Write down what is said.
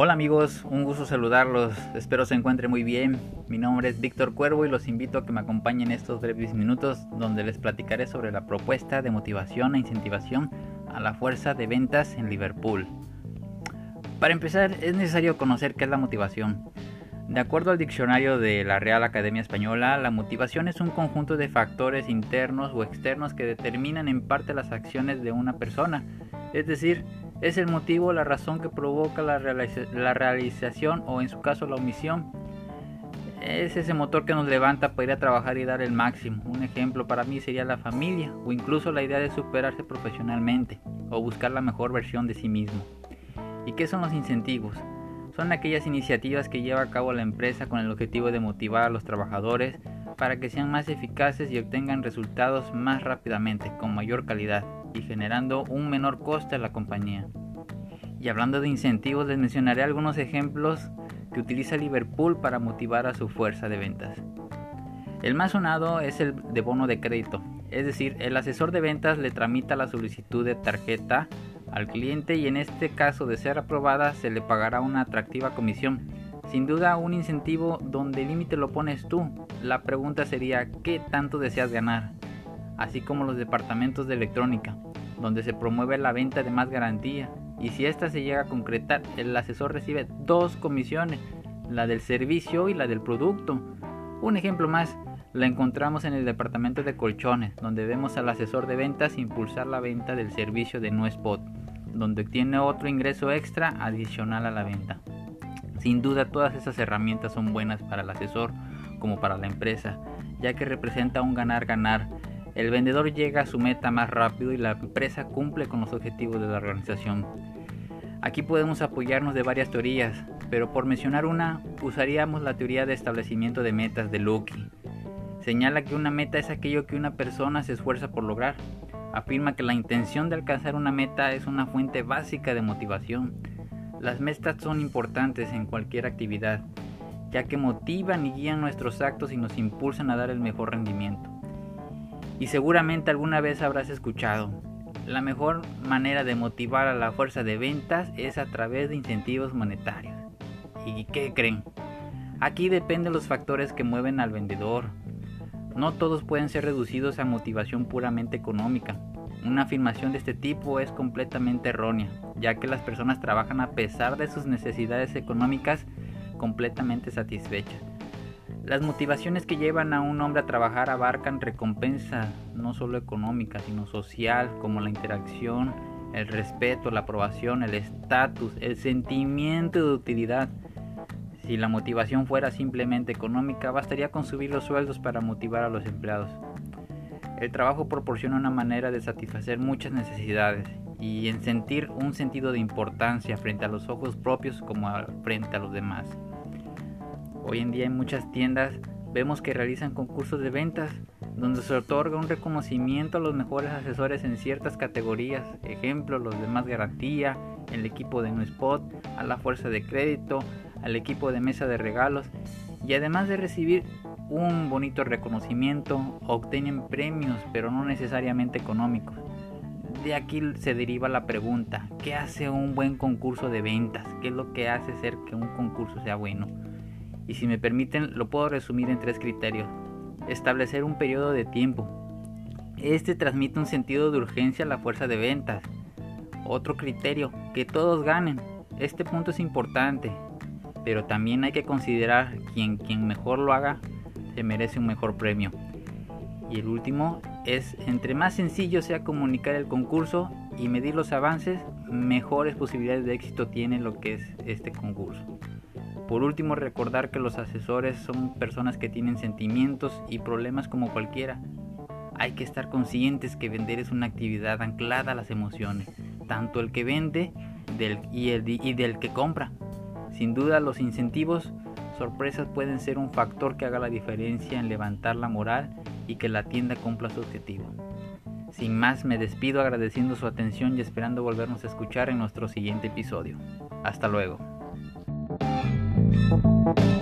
Hola amigos, un gusto saludarlos, espero se encuentren muy bien. Mi nombre es Víctor Cuervo y los invito a que me acompañen estos breves minutos donde les platicaré sobre la propuesta de motivación e incentivación a la fuerza de ventas en Liverpool. Para empezar, es necesario conocer qué es la motivación. De acuerdo al diccionario de la Real Academia Española, la motivación es un conjunto de factores internos o externos que determinan en parte las acciones de una persona, es decir, es el motivo, la razón que provoca la, realización o en su caso la omisión. Es ese motor que nos levanta para ir a trabajar y dar el máximo. Un ejemplo para mí sería la familia o incluso la idea de superarse profesionalmente o buscar la mejor versión de sí mismo. ¿Y qué son los incentivos? Son aquellas iniciativas que lleva a cabo la empresa con el objetivo de motivar a los trabajadores para que sean más eficaces y obtengan resultados más rápidamente, con mayor calidad y generando un menor coste a la compañía. Y hablando de incentivos, les mencionaré algunos ejemplos que utiliza Liverpool para motivar a su fuerza de ventas. El más sonado es el de bono de crédito, es decir, el asesor de ventas le tramita la solicitud de tarjeta al cliente y en este caso de ser aprobada se le pagará una atractiva comisión. Sin duda un incentivo donde el límite lo pones tú. La pregunta sería ¿qué tanto deseas ganar? Así como los departamentos de electrónica donde se promueve la venta de más garantía. Y si esta se llega a concretar, el asesor recibe dos comisiones, la del servicio y la del producto. Un ejemplo más, la encontramos en el departamento de colchones, donde vemos al asesor de ventas impulsar la venta del servicio de No Spot, donde tiene otro ingreso extra adicional a la venta. Sin duda todas esas herramientas son buenas para el asesor como para la empresa, ya que representa un ganar-ganar el vendedor llega a su meta más rápido y la empresa cumple con los objetivos de la organización. Aquí podemos apoyarnos de varias teorías, pero por mencionar una, usaríamos la teoría de establecimiento de metas de Loki. Señala que una meta es aquello que una persona se esfuerza por lograr. Afirma que la intención de alcanzar una meta es una fuente básica de motivación. Las metas son importantes en cualquier actividad, ya que motivan y guían nuestros actos y nos impulsan a dar el mejor rendimiento. Y seguramente alguna vez habrás escuchado, la mejor manera de motivar a la fuerza de ventas es a través de incentivos monetarios. ¿Y qué creen? Aquí dependen los factores que mueven al vendedor. No todos pueden ser reducidos a motivación puramente económica. Una afirmación de este tipo es completamente errónea, ya que las personas trabajan a pesar de sus necesidades económicas completamente satisfechas. Las motivaciones que llevan a un hombre a trabajar abarcan recompensa no solo económica, sino social, como la interacción, el respeto, la aprobación, el estatus, el sentimiento de utilidad. Si la motivación fuera simplemente económica, bastaría con subir los sueldos para motivar a los empleados. El trabajo proporciona una manera de satisfacer muchas necesidades y en sentir un sentido de importancia frente a los ojos propios como frente a los demás. Hoy en día en muchas tiendas vemos que realizan concursos de ventas donde se otorga un reconocimiento a los mejores asesores en ciertas categorías, ejemplo los de más garantía, el equipo de no spot, a la fuerza de crédito, al equipo de mesa de regalos y además de recibir un bonito reconocimiento obtienen premios pero no necesariamente económicos. De aquí se deriva la pregunta, ¿qué hace un buen concurso de ventas? ¿Qué es lo que hace ser que un concurso sea bueno? Y si me permiten lo puedo resumir en tres criterios. Establecer un periodo de tiempo. Este transmite un sentido de urgencia a la fuerza de ventas. Otro criterio, que todos ganen. Este punto es importante, pero también hay que considerar quien quien mejor lo haga se merece un mejor premio. Y el último es, entre más sencillo sea comunicar el concurso y medir los avances, mejores posibilidades de éxito tiene lo que es este concurso. Por último, recordar que los asesores son personas que tienen sentimientos y problemas como cualquiera. Hay que estar conscientes que vender es una actividad anclada a las emociones, tanto el que vende del, y, el, del que compra. Sin duda los incentivos, sorpresas pueden ser un factor que haga la diferencia en levantar la moral y que la tienda cumpla su objetivo. Sin más, me despido agradeciendo su atención y esperando volvernos a escuchar en nuestro siguiente episodio. Hasta luego. Thank you.